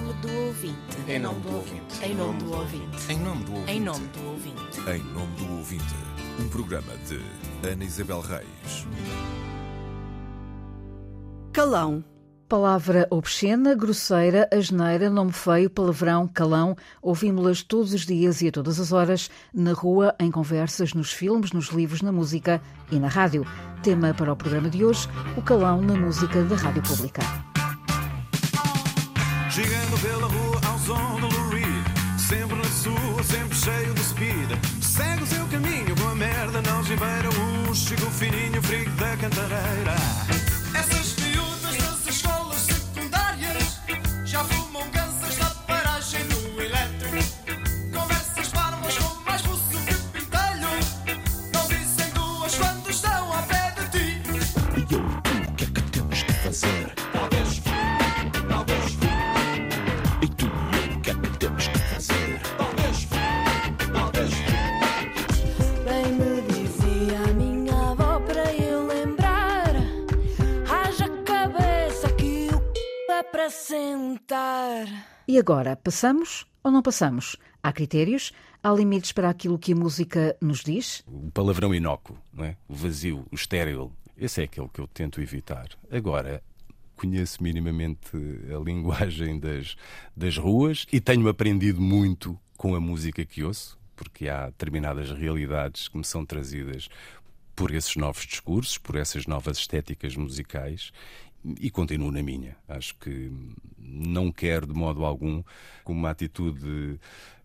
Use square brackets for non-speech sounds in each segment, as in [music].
nome do ouvinte. Em nome do ouvinte. Em nome do ouvinte. Em nome do ouvinte. Em nome do ouvinte. Em nome do ouvinte, um programa de Ana Isabel Reis. Calão. Palavra obscena, grosseira, asneira, nome feio, palavrão, calão. Ouvimos-las todos os dias e a todas as horas, na rua, em conversas, nos filmes, nos livros, na música e na rádio. Tema para o programa de hoje: o calão na música da Rádio Pública. Chegando pela rua ao som do Lou Reed. Sempre na sua, sempre cheio de speed. Segue o seu caminho com a merda na algibeira Um chico fininho, frigo da cantareira E agora, passamos ou não passamos? Há critérios? Há limites para aquilo que a música nos diz? o palavrão inócuo, não é? o vazio, o estéril. Esse é aquele que eu tento evitar. Agora, conheço minimamente a linguagem das, das ruas e tenho aprendido muito com a música que ouço, porque há determinadas realidades que me são trazidas por esses novos discursos, por essas novas estéticas musicais e continuo na minha. Acho que não quero de modo algum, com uma atitude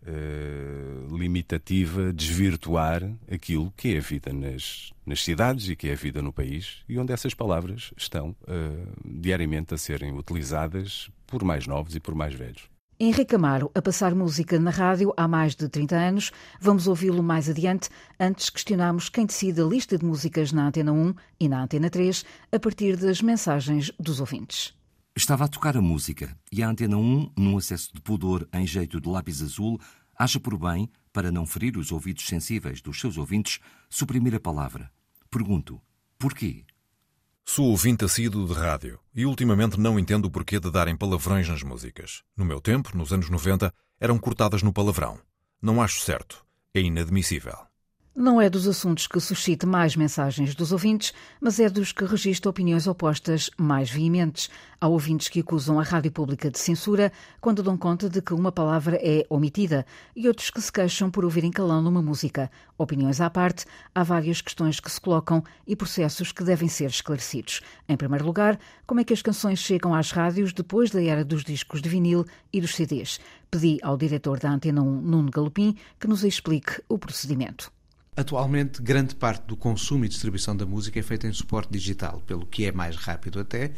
eh, limitativa, desvirtuar aquilo que é a vida nas, nas cidades e que é a vida no país e onde essas palavras estão eh, diariamente a serem utilizadas por mais novos e por mais velhos. Henrique Amaro, a passar música na rádio há mais de 30 anos. Vamos ouvi-lo mais adiante. Antes questionamos quem decide a lista de músicas na Antena 1 e na Antena 3 a partir das mensagens dos ouvintes. Estava a tocar a música e a Antena 1, num acesso de pudor em jeito de lápis azul, acha por bem, para não ferir os ouvidos sensíveis dos seus ouvintes, suprimir a palavra. Pergunto, porquê? Sou ouvinte assíduo de rádio e ultimamente não entendo o porquê de darem palavrões nas músicas. No meu tempo, nos anos 90, eram cortadas no palavrão. Não acho certo. É inadmissível. Não é dos assuntos que suscite mais mensagens dos ouvintes, mas é dos que registra opiniões opostas mais veementes. Há ouvintes que acusam a rádio pública de censura quando dão conta de que uma palavra é omitida e outros que se queixam por ouvirem calão numa música. Opiniões à parte, há várias questões que se colocam e processos que devem ser esclarecidos. Em primeiro lugar, como é que as canções chegam às rádios depois da era dos discos de vinil e dos CDs? Pedi ao diretor da Antena 1, Nuno Galopim, que nos explique o procedimento. Atualmente, grande parte do consumo e distribuição da música é feita em suporte digital, pelo que é mais rápido até,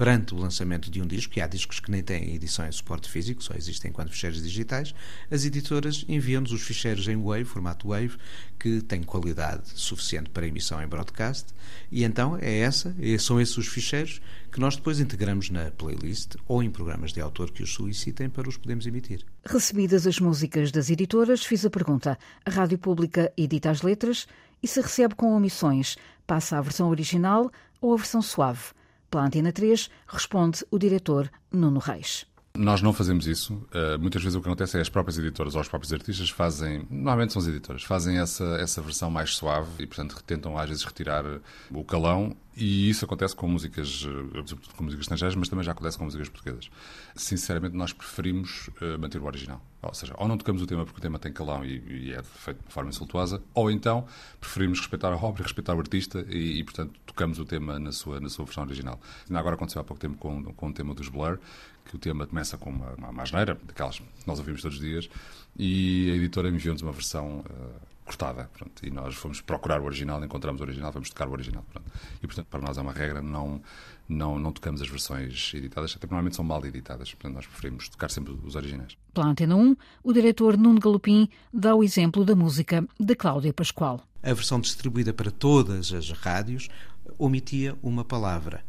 perante o lançamento de um disco, e há discos que nem têm edição em suporte físico, só existem enquanto ficheiros digitais, as editoras enviam-nos os ficheiros em Wave, formato Wave, que tem qualidade suficiente para emissão em broadcast, e então é essa, são esses os ficheiros que nós depois integramos na playlist ou em programas de autor que os solicitem para os podermos emitir. Recebidas as músicas das editoras, fiz a pergunta: a Rádio Pública edita as letras e se recebe com omissões, passa a versão original ou a versão suave? Pela Antena 3, responde o diretor Nuno Reis. Nós não fazemos isso. Uh, muitas vezes o que acontece é as próprias editoras ou os próprios artistas fazem, normalmente são as editoras, fazem essa, essa versão mais suave e, portanto, tentam às vezes retirar o calão. E isso acontece com músicas, uh, com músicas estrangeiras, mas também já acontece com músicas portuguesas. Sinceramente, nós preferimos uh, manter o original. Ou seja, ou não tocamos o tema porque o tema tem calão e, e é feito de forma insultuosa, ou então preferimos respeitar a obra respeitar o artista e, e, portanto, tocamos o tema na sua, na sua versão original. Agora aconteceu há pouco tempo com, com o tema dos Blur, que o tema começa com uma, uma, uma daquelas que nós ouvimos todos os dias, e a editora enviou-nos uma versão uh, cortada. Pronto, e nós fomos procurar o original, encontramos o original, vamos tocar o original. Pronto. E, portanto, para nós é uma regra, não, não, não tocamos as versões editadas, até normalmente são mal editadas. Portanto, nós preferimos tocar sempre os originais. Pela Antena 1, o diretor Nuno Galopim dá o exemplo da música de Cláudia Pascoal. A versão distribuída para todas as rádios omitia uma palavra.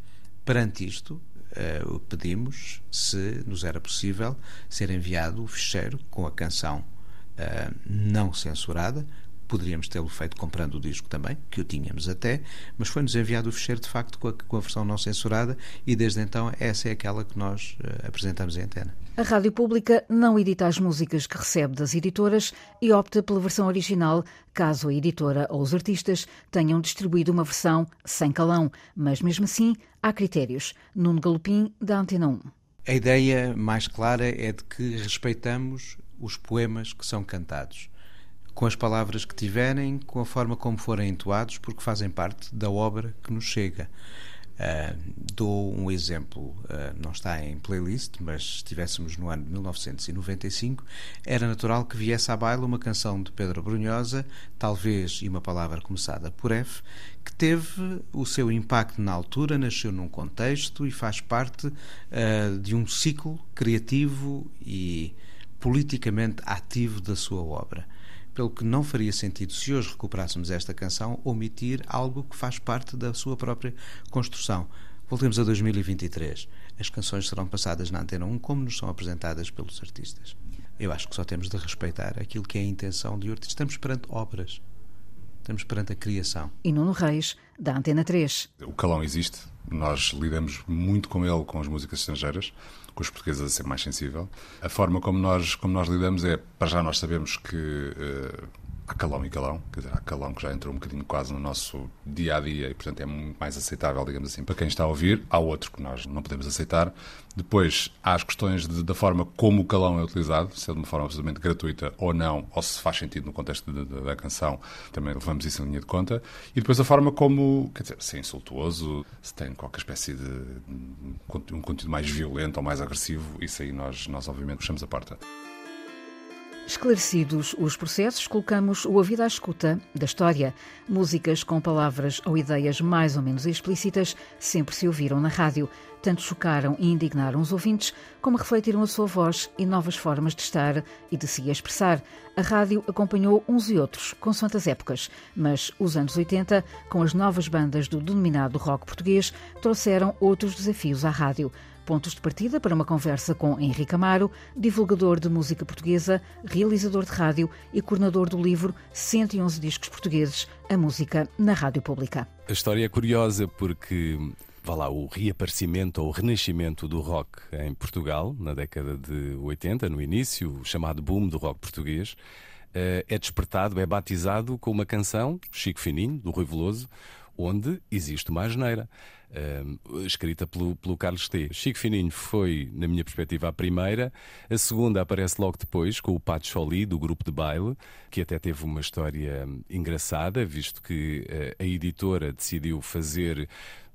Perante isto, uh, pedimos se nos era possível ser enviado o ficheiro com a canção uh, não censurada Poderíamos tê-lo feito comprando o disco também, que o tínhamos até, mas foi-nos enviado o fecheiro de facto com a, com a, versão não censurada e desde então essa é aquela que nós uh, apresentamos em antena. A Rádio Pública não edita as músicas que recebe das editoras e opta pela versão original, caso a editora ou os artistas tenham distribuído uma versão sem calão, mas mesmo assim há critérios. Nuno Galopim, da Antena 1. A ideia mais clara é de que respeitamos os poemas que são cantados com as palavras que tiverem, com a forma como forem entoados, porque fazem parte da obra que nos chega. Uh, dou um exemplo, uh, não está em playlist, mas se estivéssemos no ano de 1995, era natural que viesse à baila uma canção de Pedro Brunhosa, talvez e uma palavra começada por F, que teve o seu impacto na altura, nasceu num contexto e faz parte uh, de um ciclo criativo e politicamente ativo da sua obra pelo que não faria sentido, se hoje recuperássemos esta canção, omitir algo que faz parte da sua própria construção. Voltemos a 2023. As canções serão passadas na Antena 1 como nos são apresentadas pelos artistas. Eu acho que só temos de respeitar aquilo que é a intenção de artistas. Estamos perante obras. Estamos perante a criação. E Nuno Reis, da Antena 3. O calão existe. Nós lidamos muito com ele, com as músicas estrangeiras com os portugueses a ser mais sensível. A forma como nós, como nós lidamos é, para já nós sabemos que uh, há calão e calão, quer dizer, há calão que já entrou um bocadinho quase no nosso dia a dia e, portanto, é muito mais aceitável, digamos assim, para quem está a ouvir. Há outro que nós não podemos aceitar. Depois, há as questões de, da forma como o calão é utilizado, se é de uma forma absolutamente gratuita ou não, ou se faz sentido no contexto de, de, da canção, também levamos isso em linha de conta. E depois a forma como, quer dizer, se é insultuoso, se tem qualquer espécie de um conteúdo mais violento ou mais agressivo, isso aí nós, nós obviamente puxamos a porta. Esclarecidos os processos, colocamos o ouvido à escuta da história. Músicas com palavras ou ideias mais ou menos explícitas sempre se ouviram na rádio. Tanto chocaram e indignaram os ouvintes, como refletiram a sua voz e novas formas de estar e de se expressar. A rádio acompanhou uns e outros, com santas épocas, mas os anos 80, com as novas bandas do denominado rock português, trouxeram outros desafios à rádio pontos de partida para uma conversa com Henrique Amaro, divulgador de música portuguesa, realizador de rádio e coordenador do livro 111 Discos Portugueses, a música na rádio pública. A história é curiosa porque vá lá, o reaparecimento ou o renascimento do rock em Portugal, na década de 80, no início, o chamado boom do rock português, eh, é despertado, é batizado com uma canção, Chico Fininho, do Rui Veloso, onde existe uma asneira. Uh, escrita pelo, pelo Carlos T. Chico Fininho foi, na minha perspectiva, a primeira. A segunda aparece logo depois, com o Pato Choli, do grupo de baile, que até teve uma história engraçada, visto que uh, a editora decidiu fazer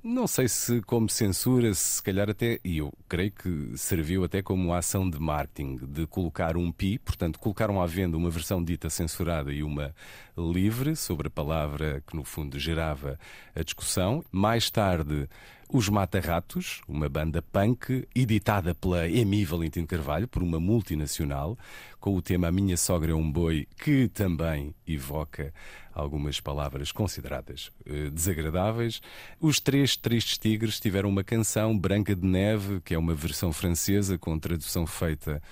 não sei se como censura, se calhar até, e eu creio que serviu até como ação de marketing, de colocar um pi, portanto, colocaram à venda uma versão dita censurada e uma livre sobre a palavra que no fundo gerava a discussão. Mais tarde, os Mata-Ratos, uma banda punk editada pela Emi Valentino Carvalho, por uma multinacional, com o tema A Minha Sogra é um Boi, que também evoca algumas palavras consideradas eh, desagradáveis. Os Três Tristes Tigres tiveram uma canção, Branca de Neve, que é uma versão francesa com tradução feita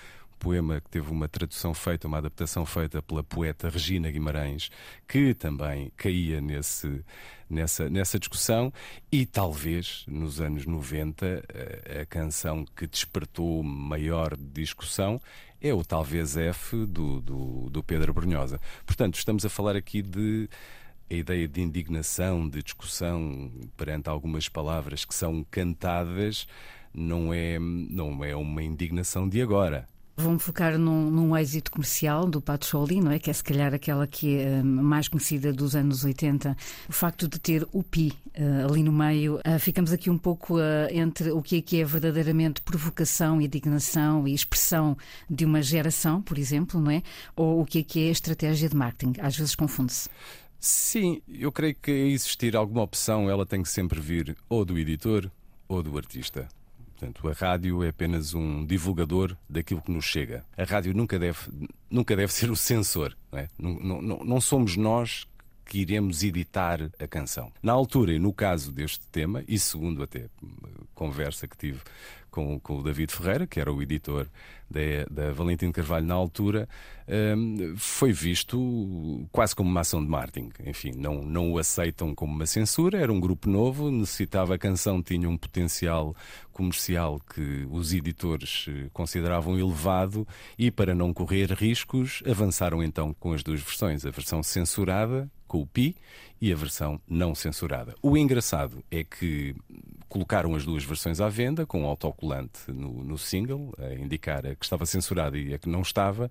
poema que teve uma tradução feita, uma adaptação feita pela poeta Regina Guimarães, que também caía nesse, nessa, nessa discussão, e talvez nos anos 90 a, a canção que despertou maior discussão é o talvez F do, do, do Pedro Brunhosa. Portanto, estamos a falar aqui de a ideia de indignação, de discussão perante algumas palavras que são cantadas, não é, não é uma indignação de agora. Vou-me focar num, num, êxito comercial do Pato Choli, não é? Que é se calhar aquela que é hum, mais conhecida dos anos 80. O facto de ter o Pi uh, ali no meio, uh, ficamos aqui um pouco uh, entre o que é que é verdadeiramente provocação, indignação e expressão de uma geração, por exemplo, não é? Ou o que é que é estratégia de marketing. Às vezes confunde-se. Sim, eu creio que existir alguma opção, ela tem que sempre vir ou do editor ou do artista. Portanto, a rádio é apenas um divulgador daquilo que nos chega. A rádio nunca deve, nunca deve ser o censor. Não, é? não, não, não somos nós que iremos editar a canção. Na altura e no caso deste tema, e segundo até conversa que tive com, com o David Ferreira, que era o editor da, da Valentim Carvalho na altura, um, foi visto quase como uma ação de marketing. Enfim, não, não o aceitam como uma censura, era um grupo novo, necessitava a canção, tinha um potencial comercial que os editores eh, consideravam elevado e, para não correr riscos, avançaram então com as duas versões, a versão censurada com o Pi e a versão não censurada. O engraçado é que colocaram as duas versões à venda, com um autocolante no, no single, a indicar a que estava censurada e a que não estava.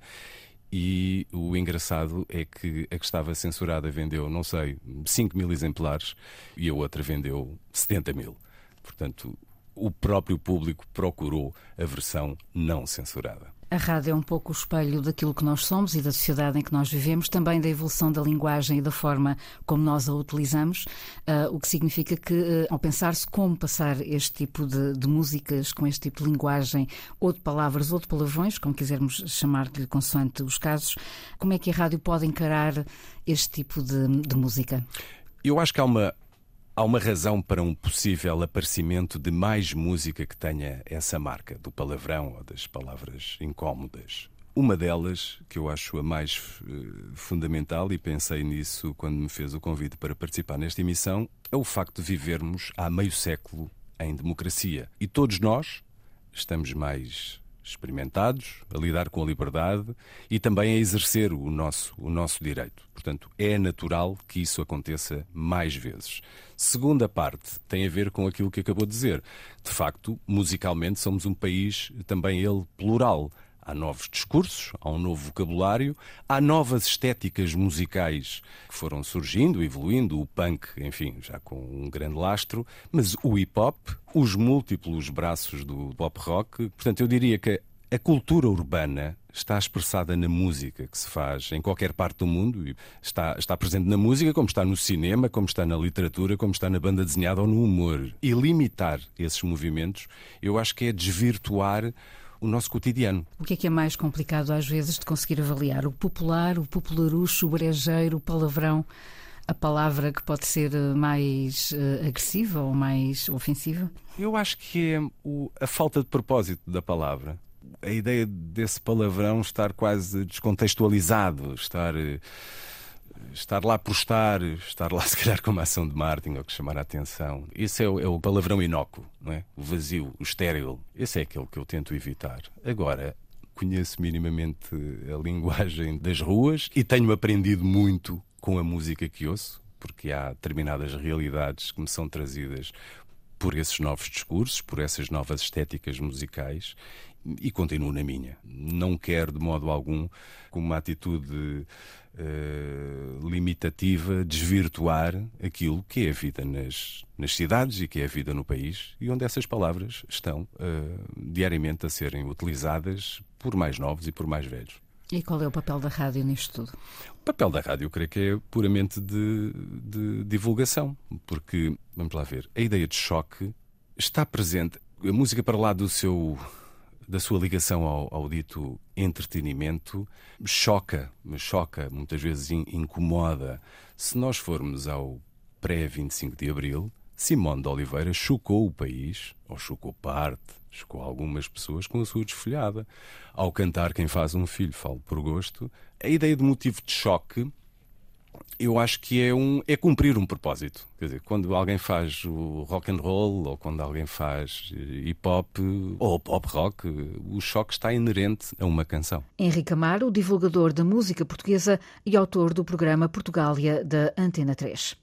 E o engraçado é que a que estava censurada vendeu, não sei, 5 mil exemplares e a outra vendeu 70 mil. Portanto, o próprio público procurou a versão não censurada. A rádio é um pouco o espelho daquilo que nós somos e da sociedade em que nós vivemos, também da evolução da linguagem e da forma como nós a utilizamos, uh, o que significa que, uh, ao pensar-se como passar este tipo de, de, músicas, com este tipo de linguagem, ou de palavras, ou de palavrões, como quisermos chamar-lhe consoante os casos, como é que a rádio pode encarar este tipo de, de música? Eu acho que há uma, Há uma razão para um possível aparecimento de mais música que tenha essa marca, do palavrão ou das palavras incómodas. Uma delas, que eu acho a mais uh, fundamental, e pensei nisso quando me fez o convite para participar nesta emissão, é o facto de vivermos há meio século em democracia. E todos nós estamos mais experimentados a lidar com a liberdade e também a exercer o nosso, o nosso direito. Portanto, é natural que isso aconteça mais vezes. Segunda parte tem a ver com aquilo que acabou de dizer. De facto, musicalmente somos um país também ele plural. Há novos discursos, há um novo vocabulário, há novas estéticas musicais que foram surgindo, evoluindo, o punk, enfim, já com um grande lastro, mas o hip hop, os múltiplos braços do pop rock. Portanto, eu diria que a cultura urbana está expressada na música que se faz em qualquer parte do mundo. Está, está presente na música, como está no cinema, como está na literatura, como está na banda desenhada ou no humor. E limitar esses movimentos, eu acho que é desvirtuar o nosso cotidiano. O que é que é mais complicado às vezes de conseguir avaliar? O popular, o popularucho, o brejeiro, o palavrão? A palavra que pode ser eh, mais uh, agressiva ou mais ofensiva? Eu acho que é o, a falta de propósito da palavra. A ideia desse palavrão estar quase descontextualizado, estar. Uh, estar lá por estar, estar lá [laughs] se calhar com uma ação de marketing ou que chamar a atenção. Esse é o, é o palavrão inócuo, não é? o vazio, o estéril. Esse é aquele que eu tento evitar. Agora, conheço minimamente a linguagem das ruas e tenho aprendido muito com a música que ouço, porque há determinadas realidades que me são trazidas por esses novos discursos, por essas novas estéticas musicais e continuo na minha. Não quero de modo algum, com uma atitude uh, limitativa, desvirtuar aquilo que é a vida nas, nas cidades e que é a vida no país e onde essas palavras estão uh, diariamente a serem utilizadas por mais novos e por mais velhos. E qual é o papel da rádio nisto tudo? O papel da rádio, eu creio que é puramente de, de divulgação, porque, vamos lá ver, a ideia de choque está presente. A música para lá do seu da sua ligação ao, ao dito entretenimento choca, me choca, muitas vezes incomoda. Se nós formos ao pré-25 de Abril, Simone de Oliveira chocou o país, ou chocou parte, chocou algumas pessoas com a sua desfolhada. Ao cantar Quem faz um filho, falo por gosto, a ideia de motivo de choque eu acho que é, um, é cumprir um propósito. Quer dizer, quando alguém faz o rock and roll ou quando alguém faz hip hop ou pop rock, o choque está inerente a uma canção. Henrique Amaro, divulgador da música portuguesa e autor do programa Portugália da Antena 3.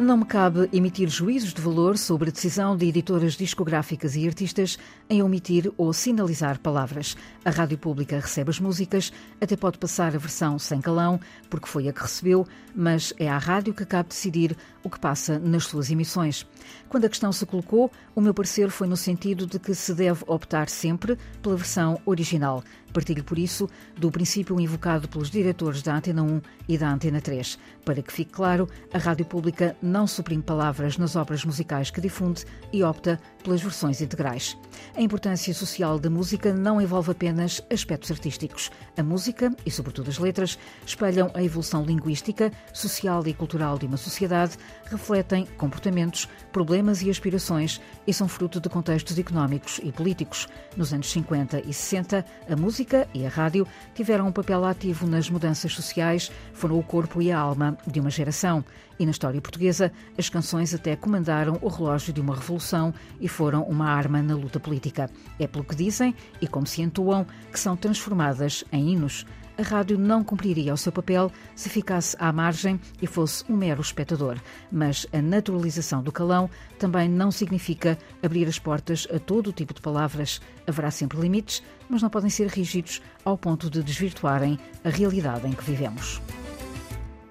Não me cabe emitir juízos de valor sobre a decisão de editoras discográficas e artistas em omitir ou sinalizar palavras. A Rádio Pública recebe as músicas, até pode passar a versão sem calão, porque foi a que recebeu, mas é à rádio que cabe decidir o que passa nas suas emissões. Quando a questão se colocou, o meu parecer foi no sentido de que se deve optar sempre pela versão original. Partilho, por isso, do princípio invocado pelos diretores da Antena 1 e da Antena 3. Para que fique claro, a Rádio Pública não suprime palavras nas obras musicais que difunde e opta pelas versões integrais. A importância social da música não envolve apenas aspectos artísticos. A música, e sobretudo as letras, espelham a evolução linguística, social e cultural de uma sociedade, refletem comportamentos, problemas e aspirações e são fruto de contextos económicos e políticos. Nos anos 50 e 60, a música e a rádio tiveram um papel ativo nas mudanças sociais, foram o corpo e a alma de uma geração. E na história portuguesa, as canções até comandaram o relógio de uma revolução e foram uma arma na luta política. É pelo que dizem e como se entoam que são transformadas em hinos. A rádio não cumpriria o seu papel se ficasse à margem e fosse um mero espectador. Mas a naturalização do calão também não significa abrir as portas a todo tipo de palavras. Haverá sempre limites, mas não podem ser rígidos ao ponto de desvirtuarem a realidade em que vivemos.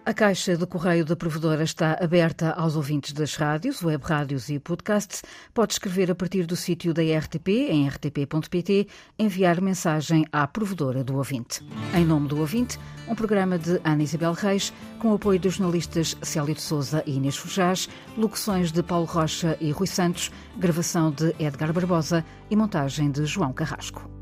A caixa de correio da provedora está aberta aos ouvintes das rádios, web rádios e podcasts. Pode escrever a partir do sítio da RTP, em rtp.pt, enviar mensagem à provedora do ouvinte. Em nome do ouvinte, um programa de Ana Isabel Reis, com apoio dos jornalistas Célio de Souza e Inês Fujás, locuções de Paulo Rocha e Rui Santos, gravação de Edgar Barbosa e montagem de João Carrasco.